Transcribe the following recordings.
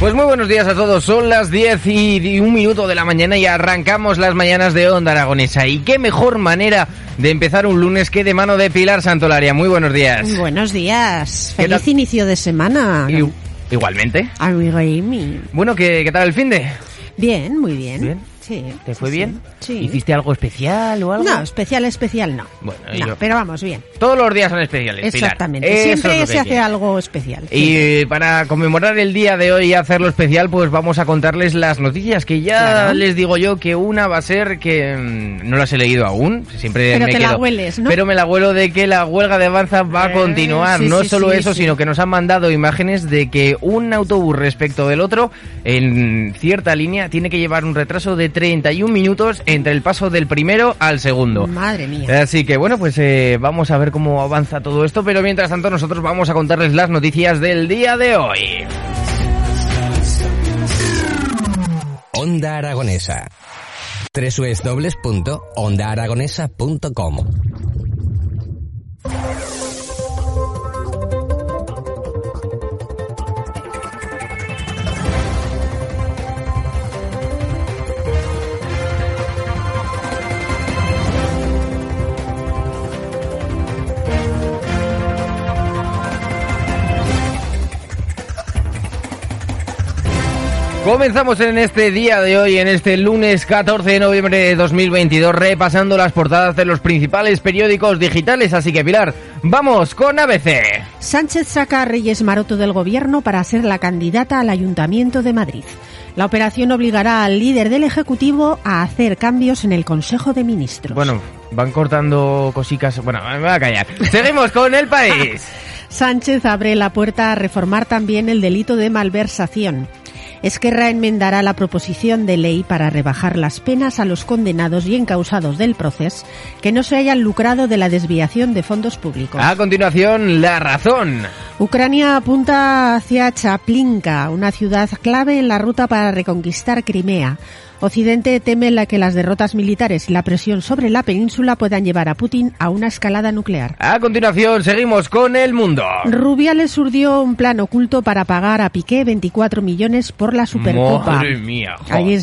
Pues muy buenos días a todos, son las 10 y un minuto de la mañana y arrancamos las mañanas de Onda Aragonesa. Y qué mejor manera de empezar un lunes que de mano de Pilar Santolaria. Muy buenos días. Buenos días, ¿Qué feliz tal? inicio de semana. I- igualmente. Amigo Amy. Bueno, ¿qué, qué tal el fin de? Bien, muy bien. ¿Bien? Sí. ¿Te fue sí. bien? Sí. ¿Hiciste algo especial o algo? No, especial, especial no. Bueno, No, yo- pero vamos, bien. Todos los días son especiales, Pilar. Exactamente. Eso Siempre se hace algo especial. Y para conmemorar el día de hoy y hacerlo especial, pues vamos a contarles las noticias que ya Claro. les digo yo que una va a ser que mm, no las he leído aún, siempre Pero me te la quedo- hueles, ¿no? Pero me la huelo de que la huelga de avanza va a Eh, continuar, sí, no sí, solo eso, sino que nos han mandado imágenes de que un autobús respecto del otro en cierta línea tiene que llevar un retraso de 31 minutos entre el paso del primero al segundo. Madre mía. Así que bueno, pues eh, vamos a ver cómo avanza todo esto, pero mientras tanto nosotros vamos a contarles las noticias del día de hoy. Onda Aragonesa. www.ondaaragonesa.com Comenzamos en este día de hoy, en este lunes 14 de noviembre de 2022, repasando las portadas de los principales periódicos digitales. Así que Pilar, vamos con ABC. Sánchez saca a Reyes Maroto del gobierno para ser la candidata al Ayuntamiento de Madrid. La operación obligará al líder del Ejecutivo a hacer cambios en el Consejo de Ministros. Bueno, van cortando cositas. Bueno, me voy a callar. Seguimos con el país. Sánchez abre la puerta a reformar también el delito de malversación. Esquerra enmendará la proposición de ley para rebajar las penas a los condenados y encausados del proceso que no se hayan lucrado de la desviación de fondos públicos. A continuación, la razón. Ucrania apunta hacia Chaplinka, una ciudad clave en la ruta para reconquistar Crimea. Occidente teme la que las derrotas militares y la presión sobre la península puedan llevar a Putin a una escalada nuclear. A continuación, seguimos con el mundo. Rubiales urdió un plan oculto para pagar a Piqué 24 millones por la Supercopa. Madre mía. Ahí.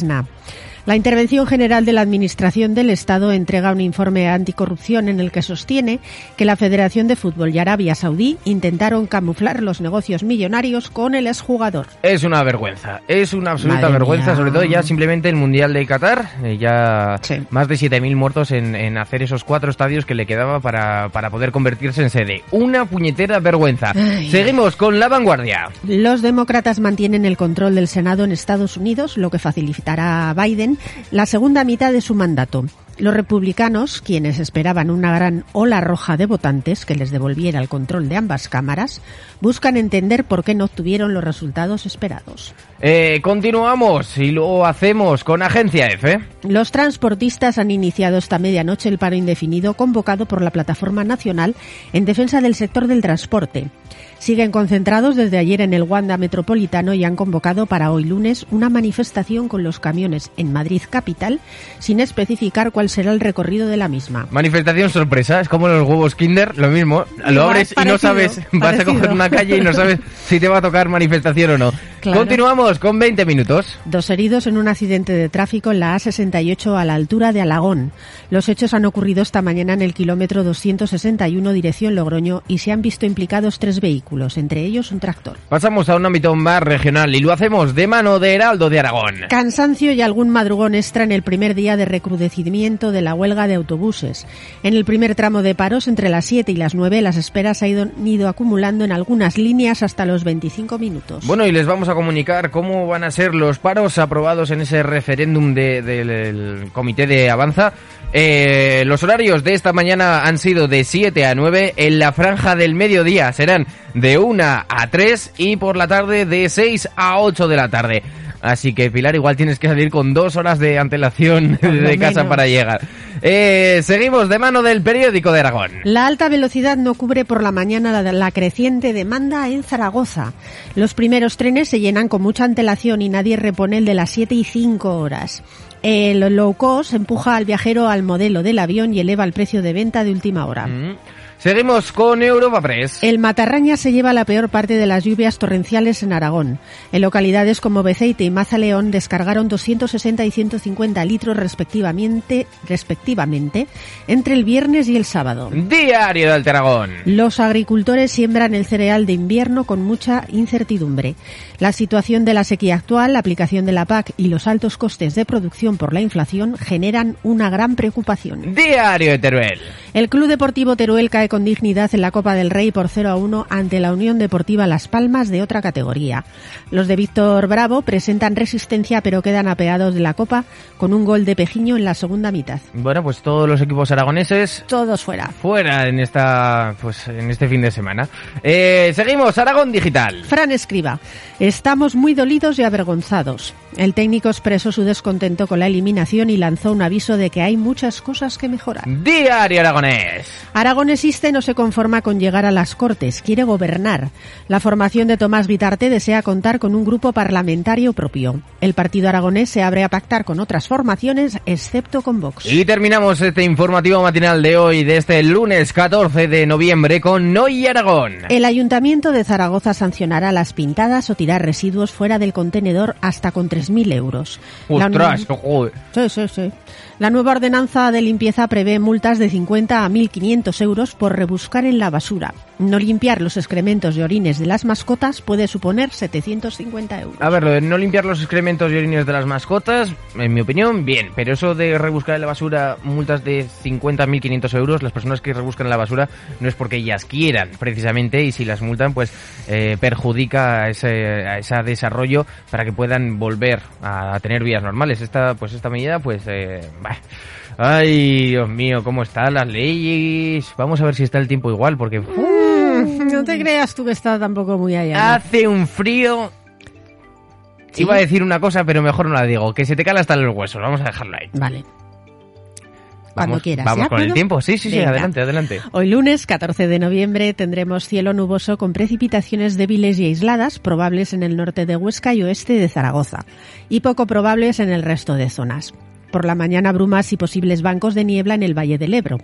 La Intervención General de la Administración del Estado entrega un informe anticorrupción en el que sostiene que la Federación de Fútbol y Arabia Saudí intentaron camuflar los negocios millonarios con el exjugador. Es una vergüenza, es una absoluta Madre vergüenza, mía. sobre todo ya simplemente el Mundial de Qatar, eh, ya Sí. más de 7.000 muertos en, en hacer esos cuatro estadios que le quedaba para, para poder convertirse en sede. Una puñetera vergüenza. Ay. Seguimos con la vanguardia. Los demócratas mantienen el control del Senado en Estados Unidos, lo que facilitará a Biden la segunda mitad de su mandato. Los republicanos, quienes esperaban una gran ola roja de votantes que les devolviera el control de ambas cámaras, buscan entender por qué no obtuvieron los resultados esperados. Eh, continuamos y lo hacemos con Agencia F. Los transportistas han iniciado esta medianoche el paro indefinido convocado por la Plataforma Nacional en defensa del sector del transporte. Siguen concentrados desde ayer en el Wanda Metropolitano y han convocado para hoy lunes una manifestación con los camiones en Madrid capital sin especificar cuál será el recorrido de la misma. Manifestación sorpresa, es como los huevos Kinder, lo mismo. Lo abres y no parecido, sabes, vas a parecido. coger una calle y no sabes si te va a tocar manifestación o no. Claro. Continuamos con 20 minutos. Dos heridos en un accidente de tráfico en la A68 a la altura de Alagón. Los hechos han ocurrido esta mañana en el kilómetro 261 dirección Logroño y se han visto implicados tres vehículos, entre ellos un tractor. Pasamos a un ámbito más regional y lo hacemos de mano de Heraldo de Aragón. Cansancio y algún madrugón extra en el primer día de recrudecimiento de la huelga de autobuses. En el primer tramo de paros, entre las 7 y las 9, las esperas se han ido, acumulando en algunas líneas hasta los 25 minutos. Bueno, y les vamos a comunicar cómo van a ser los paros aprobados en ese referéndum de- del comité de Avanza. Eh, los horarios de esta mañana han sido de 7 a 9, en la franja del mediodía serán de 1 a 3 y por la tarde de 6 a 8 de la tarde. Así que Pilar, igual tienes que salir con dos horas de antelación de casa para llegar. Eh, seguimos de mano del periódico de Aragón. La alta velocidad no cubre por la mañana la, la creciente demanda en Zaragoza. Los primeros trenes se llenan con mucha antelación y nadie repone el de las 7 y 5 horas. El low cost empuja al viajero al modelo del avión y eleva el precio de venta de última hora. Mm. Seguimos con Europa Press. El Matarraña se lleva la peor parte de las lluvias torrenciales en Aragón. En localidades como Beceite y Mazaleón descargaron 260 y 150 litros respectivamente, respectivamente entre el viernes y el sábado. Diario de Alteragón. Los agricultores siembran el cereal de invierno con mucha incertidumbre. La situación de la sequía actual, la aplicación de la PAC y los altos costes de producción por la inflación generan una gran preocupación. Diario de Teruel. El Club Deportivo Teruel cae con dignidad en la Copa del Rey por 0 a 1 ante la Unión Deportiva Las Palmas de otra categoría. Los de Víctor Bravo presentan resistencia pero quedan apeados de la Copa con un gol de Pejiño en la segunda mitad. Bueno, pues todos los equipos aragoneses Todos fuera. fuera en esta pues en este fin de semana. Eh, seguimos Aragón Digital. Fran escriba, estamos muy dolidos y avergonzados. El técnico expresó su descontento con la eliminación y lanzó un aviso de que hay muchas cosas que mejorar. Diario Aragonés. Aragonesiste no se conforma con llegar a las Cortes, quiere gobernar. La formación de Tomás Vitarte desea contar con un grupo parlamentario propio. El partido aragonés se abre a pactar con otras formaciones, excepto con Vox. Y terminamos este informativo matinal de hoy, de este lunes 14 de noviembre, con Noy Aragón. El Ayuntamiento de Zaragoza sancionará las pintadas o tirar residuos fuera del contenedor hasta con 3.000 euros. La Ostras, Unión- joder. Sí, sí, sí. La nueva ordenanza de limpieza prevé multas de 50 a 1.500 euros por rebuscar en la basura. No limpiar los excrementos y orines de las mascotas puede suponer 750 euros. A ver, lo de no limpiar los excrementos y orines de las mascotas, en mi opinión, bien. Pero eso de rebuscar en la basura multas de 50.500 euros, las personas que rebuscan en la basura no es porque ellas quieran, precisamente, y si las multan, pues eh, perjudica a ese, a ese desarrollo para que puedan volver a tener vías normales. Esta, pues esta medida, pues, eh, bah. Ay, Dios mío, cómo están las leyes. Vamos a ver si está el tiempo igual, porque no te creas tú que está tampoco muy allá. Hace un frío. ¿Sí? Iba a decir una cosa, pero mejor no la digo. Que se te cala hasta los huesos. Vamos a dejarlo ahí. Vale. Cuando Vamos, quieras. Vamos ¿ya? con el tiempo. Sí, sí, sí. Venga. Adelante, adelante. Hoy lunes 14 de noviembre tendremos cielo nuboso con precipitaciones débiles y aisladas probables en el norte de Huesca y oeste de Zaragoza y poco probables en el resto de zonas. Por la mañana brumas y posibles bancos de niebla en el Valle del Ebro.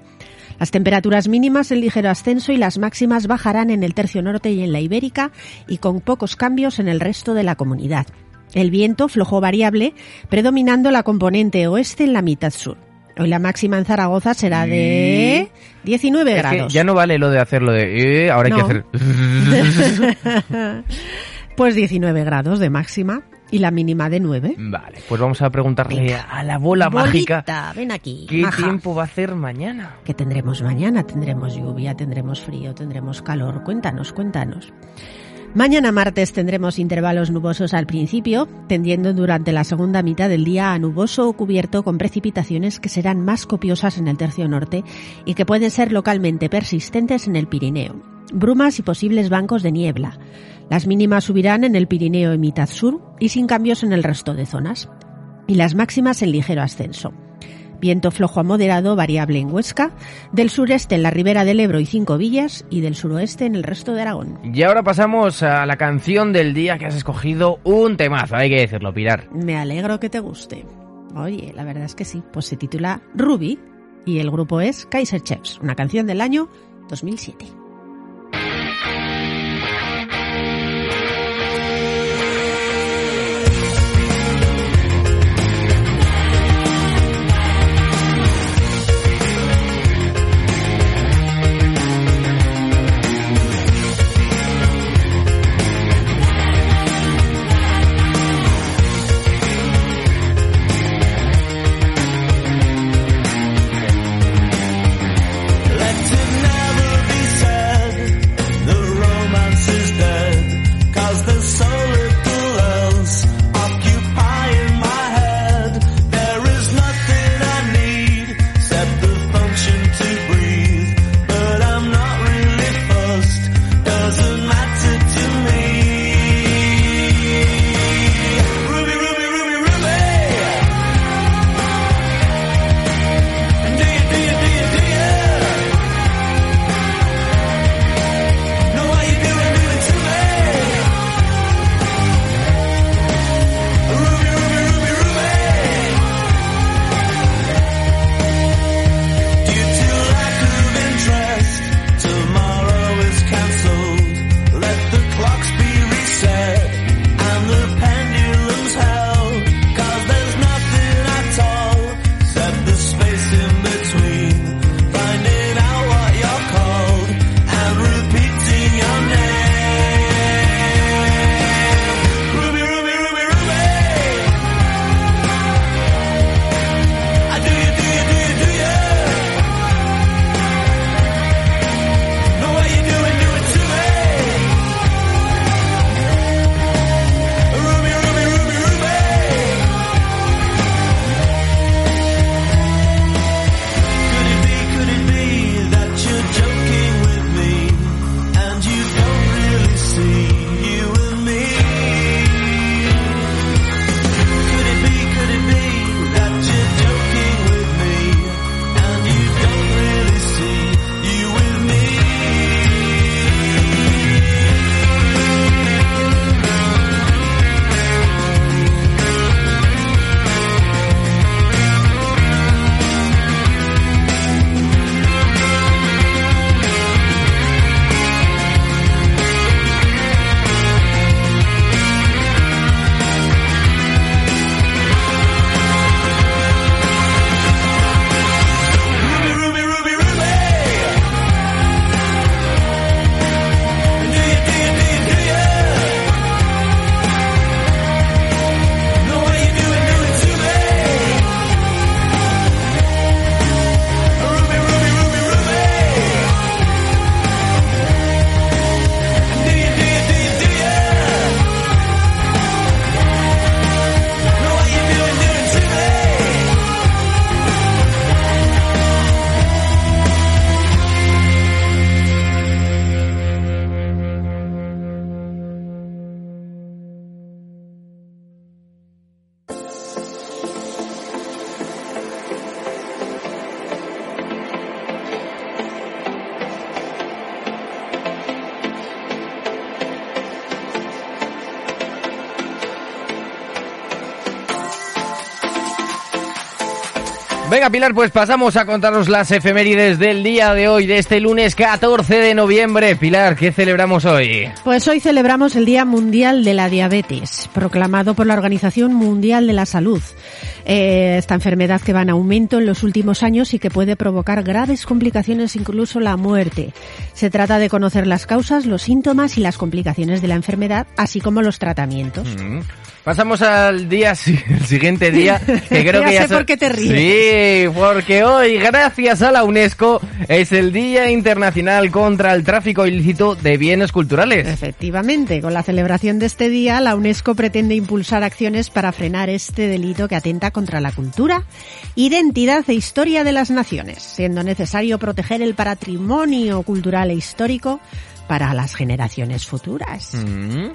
Las temperaturas mínimas en ligero ascenso y las máximas bajarán en el tercio norte y en la Ibérica y con pocos cambios en el resto de la comunidad. El viento flojo variable, predominando la componente oeste en la mitad sur. Hoy la máxima en Zaragoza será de 19 Es que grados. ya no vale lo de hacerlo de... eh, ahora hay que hacer... Pues 19 grados de máxima y la mínima de 9. vale, pues vamos a preguntarle Venga. a la bola Bolita, mágica ven aquí. qué maja. tiempo va a hacer mañana. que tendremos mañana? Tendremos lluvia, tendremos frío, tendremos calor. Cuéntanos, cuéntanos. Mañana martes tendremos intervalos nubosos al principio, tendiendo durante la segunda mitad del día a nuboso o cubierto con precipitaciones que serán más copiosas en el tercio norte y que pueden ser localmente persistentes en el Pirineo. Brumas y posibles bancos de niebla. Las mínimas subirán en el Pirineo y mitad sur y sin cambios en el resto de zonas. Y las máximas en ligero ascenso. Viento flojo a moderado variable en Huesca, del sureste en la ribera del Ebro y Cinco Villas y del suroeste en el resto de Aragón. Y ahora pasamos a la canción del día que has escogido un temazo, hay que decirlo, Pilar. Me alegro que te guste. Oye, la verdad es que sí, pues se titula Ruby y el grupo es Kaiser Chiefs, una canción del año 2007. Venga, Pilar, pues pasamos a contaros las efemérides del día de hoy, de este lunes 14 de noviembre. Pilar, ¿qué celebramos hoy? Pues hoy celebramos el Día Mundial de la Diabetes, proclamado por la Organización Mundial de la Salud. Eh, esta enfermedad que va en aumento en los últimos años y que puede provocar graves complicaciones, incluso la muerte. Se trata de conocer las causas, los síntomas y las complicaciones de la enfermedad, así como los tratamientos. Mm. Pasamos al día, el siguiente día, que creo Ya que ya sé por qué te ríes. Sí, porque hoy, gracias a la UNESCO, es el Día Internacional contra el Tráfico Ilícito de Bienes Culturales. Efectivamente, con la celebración de este día, la UNESCO pretende impulsar acciones para frenar este delito que atenta contra la cultura, identidad e historia de las naciones, siendo necesario proteger el patrimonio cultural e histórico para las generaciones futuras. Mm.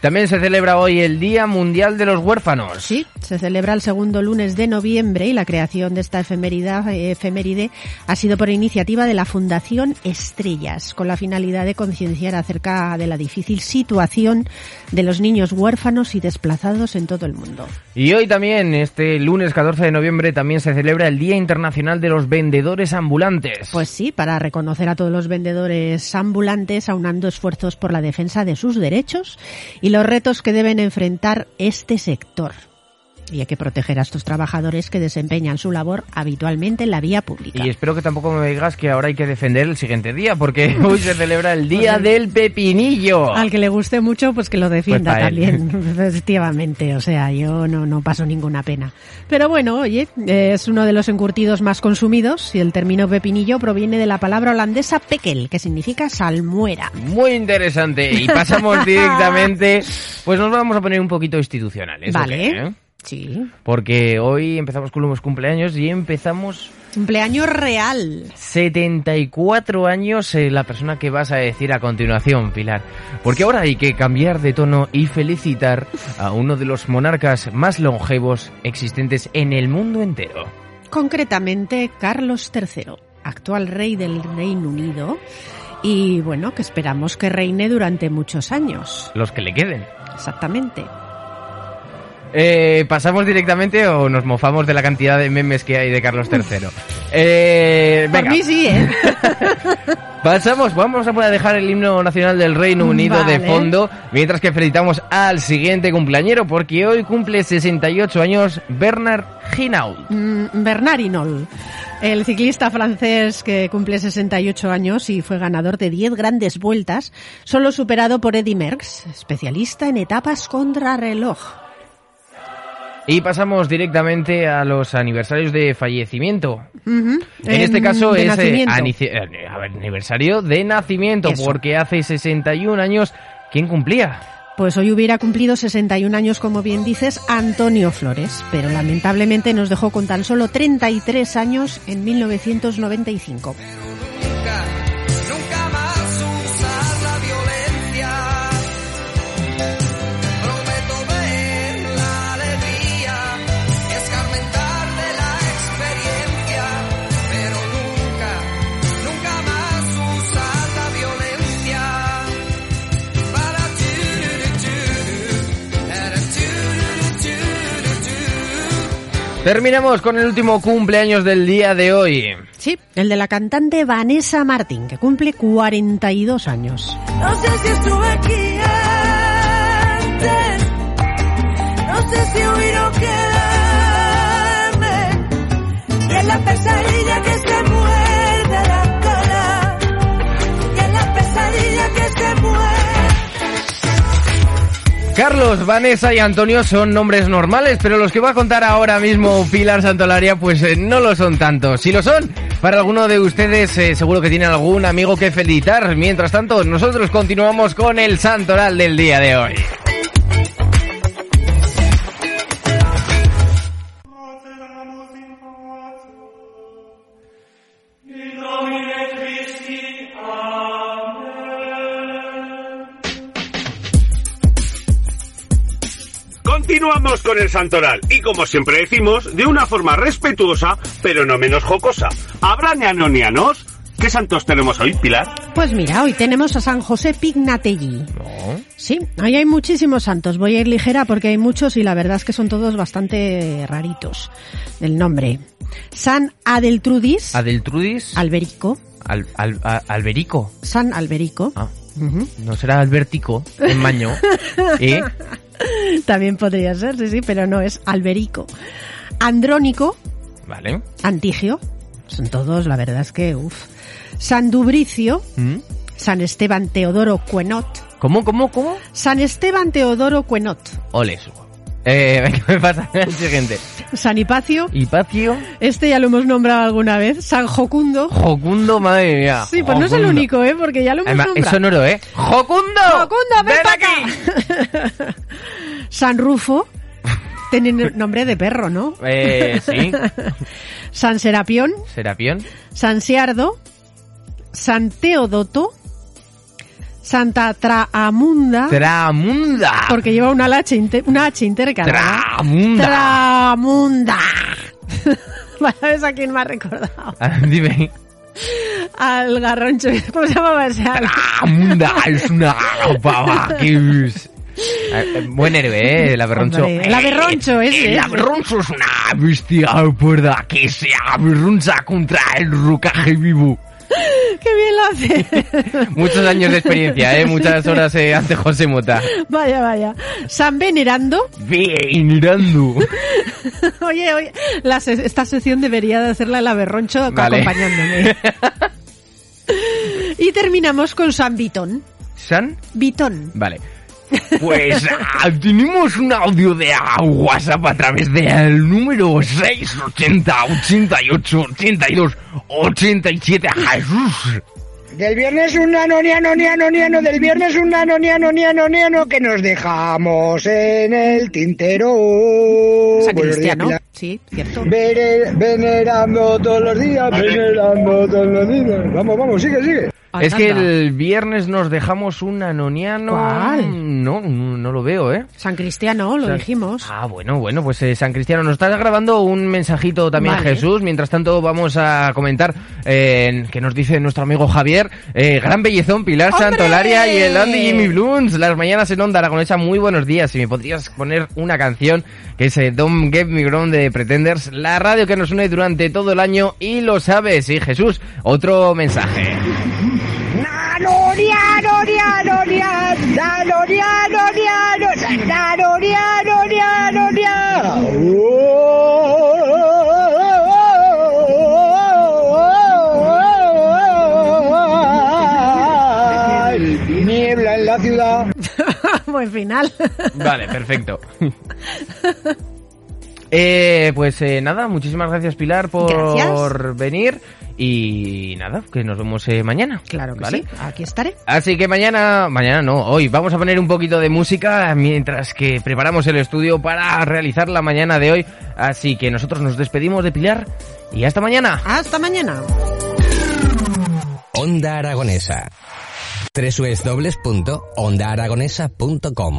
También se celebra hoy el Día Mundial de los Huérfanos. Sí, se celebra el segundo lunes de noviembre y la creación de esta efeméride, efeméride ha sido por iniciativa de la Fundación Estrellas, con la finalidad de concienciar acerca de la difícil situación de los niños huérfanos y desplazados en todo el mundo. Y hoy también, este lunes 14 de noviembre, también se celebra el Día Internacional de los Vendedores Ambulantes. Pues sí, para reconocer a todos los vendedores ambulantes, aunando esfuerzos por la defensa de sus derechos y los retos que deben enfrentar este sector. Y hay que proteger a estos trabajadores que desempeñan su labor habitualmente en la vía pública. Y espero que tampoco me digas que ahora hay que defender el siguiente día, porque hoy se celebra el Día del Pepinillo. Al que le guste mucho, pues que lo defienda Pues también, efectivamente. O sea, yo no, no paso ninguna pena. Pero bueno, oye, eh, es uno de los encurtidos más consumidos y el término pepinillo proviene de la palabra holandesa pekel, que significa salmuera. Muy interesante. Y pasamos directamente, pues nos vamos a poner un poquito institucionales. ¿o vale. eh? Sí. Porque hoy empezamos con los cumpleaños y empezamos Cumpleaños real. 74 años eh, la persona que vas a decir a continuación, Pilar. Porque ahora hay que cambiar de tono y felicitar a uno de los monarcas más longevos existentes en el mundo entero. Concretamente, Carlos III, actual rey del Reino Unido. Y bueno, que esperamos que reine durante muchos años. Los que le queden. Exactamente. Eh, ¿Pasamos directamente o nos mofamos de la cantidad de memes que hay de Carlos III? Eh, Por venga, mí sí, ¿eh? pasamos, vamos a poder dejar el himno nacional del Reino Unido de fondo, mientras que felicitamos al siguiente cumpleañero, porque hoy cumple 68 años Bernard Hinault. Mm, Bernard Hinault, el ciclista francés que cumple 68 años y fue ganador de 10 grandes vueltas, solo superado por Eddy Merckx, especialista en etapas contrarreloj. Y pasamos directamente a los aniversarios de fallecimiento. En este caso es eh, eh, aniversario de nacimiento, Eso. porque hace 61 años, ¿quién cumplía? Pues hoy hubiera cumplido 61 años, como bien dices, Antonio Flores, pero lamentablemente nos dejó con tan solo 33 años en 1995. Terminamos con el último cumpleaños del día de hoy. Sí, el de la cantante Vanessa Martín, que cumple 42 años. No sé si estuve aquí antes, no sé si Carlos, Vanessa y Antonio son nombres normales, pero los que va a contar ahora mismo Pilar Santolaria, pues eh, no lo son tanto. Si lo son, para alguno de ustedes eh, seguro que tienen algún amigo que felicitar. Mientras tanto, nosotros continuamos con el santoral del día de hoy. Continuamos con el Santoral y como siempre decimos, de una forma respetuosa, pero no menos jocosa. ¿Habrá neanonianos? ¿Qué santos tenemos hoy, Pilar? Pues mira, hoy tenemos a San José Pignatelli. No. Sí, ahí hay muchísimos santos. Voy a ir ligera porque hay muchos y la verdad es que son todos bastante raritos del nombre. San Adeltrudis, Adeltrudis. Alberico. Al, al- a- Alberico. San Alberico. Ah, no será Albertico en Maño. ¿Eh? También podría ser, sí, sí, pero no, es Alberico. Andrónico, Vale. Antigio. Son todos, la verdad es que, uff. San Dubricio, ¿Mm? San Esteban Teodoro Cuenot. ¿Cómo, cómo, cómo? San Esteban Teodoro Cuenot. Ole. Eh, venga, me pasa el siguiente. San Hipacio, Hipacio. este ya lo hemos nombrado alguna vez. San Jocundo. Jocundo, madre mía. Sí, pues no es el único, ¿eh? Porque ya lo hemos Además, nombrado. es sonoro, ¿eh? ¡Jocundo! Jocundo, ven, ven pa' aquí! acá. San Rufo. Tiene nombre de perro, ¿no? Eh, sí. San Serapión. Serapión. San Siardo. San Teodoto. Santa Traamunda. Tramunda. porque lleva una H, inter- una H intercalada. Tramunda. Tramunda. ¿Sabes a quién me ha recordado? Ah, Dime. Al garroncho. ¿Cómo se llamaba ese? Tramunda es una pava es... Eh, Buen héroe, ¿eh? El aberroncho. El aberroncho, ese, El aberroncho es una bestia puerda que se aberroncha contra el rucaje vivo. ¡Qué bien lo hace! Muchos años de experiencia, ¿eh? Muchas horas eh, ante José Mota. vaya, vaya. San Venerando. Venerando. Oye, oye, la se- esta sección debería de hacerla el aberroncho Vale. acompañándome. y terminamos con San Vitón. ¿San? Vitón. Vale. Pues ah, tenemos un audio de ah, WhatsApp a través del número 680 88 82 87 Jesús. Del viernes un nano, niano, niano, niano, del viernes un nano, niano, niano, niano, que nos dejamos en el tintero. San Cristiano. Sí, cierto. Venerando todos los días, venerando todos los días. Vamos, vamos, sigue, sigue. Es que el viernes nos dejamos un anoniano. ¿Cuál? No, no, lo veo, ¿eh? San Cristiano, lo San- dijimos. Ah, bueno, bueno, pues eh, San Cristiano, nos está grabando un mensajito también Vale. Jesús. Mientras tanto, vamos a comentar eh, que nos dice nuestro amigo Javier. eh, gran bellezón, Pilar ¡Hombre! Santolaria y el Andy Jimmy Bluns. Las mañanas en Onda Aragonesa, muy buenos días. Si me podrías poner una canción que es eh, Don't Get Me Grown de Pretenders, la radio que nos une durante todo el año y lo sabes. Sí, Jesús, otro mensaje. Nano, niano, niano, nano, niano, niano, niano. Niebla en la ciudad. Buen final. Vale, perfecto. Eh, pues eh, nada, muchísimas gracias Pilar por Gracias. venir y nada, que nos vemos eh, mañana. Claro que ¿vale? sí. Aquí estaré. Así que mañana, mañana no, hoy vamos a poner un poquito de música mientras que preparamos el estudio para realizar la mañana de hoy. Así que nosotros nos despedimos de Pilar y hasta mañana. Hasta mañana. Onda Aragonesa. www.ondaaragonesa.com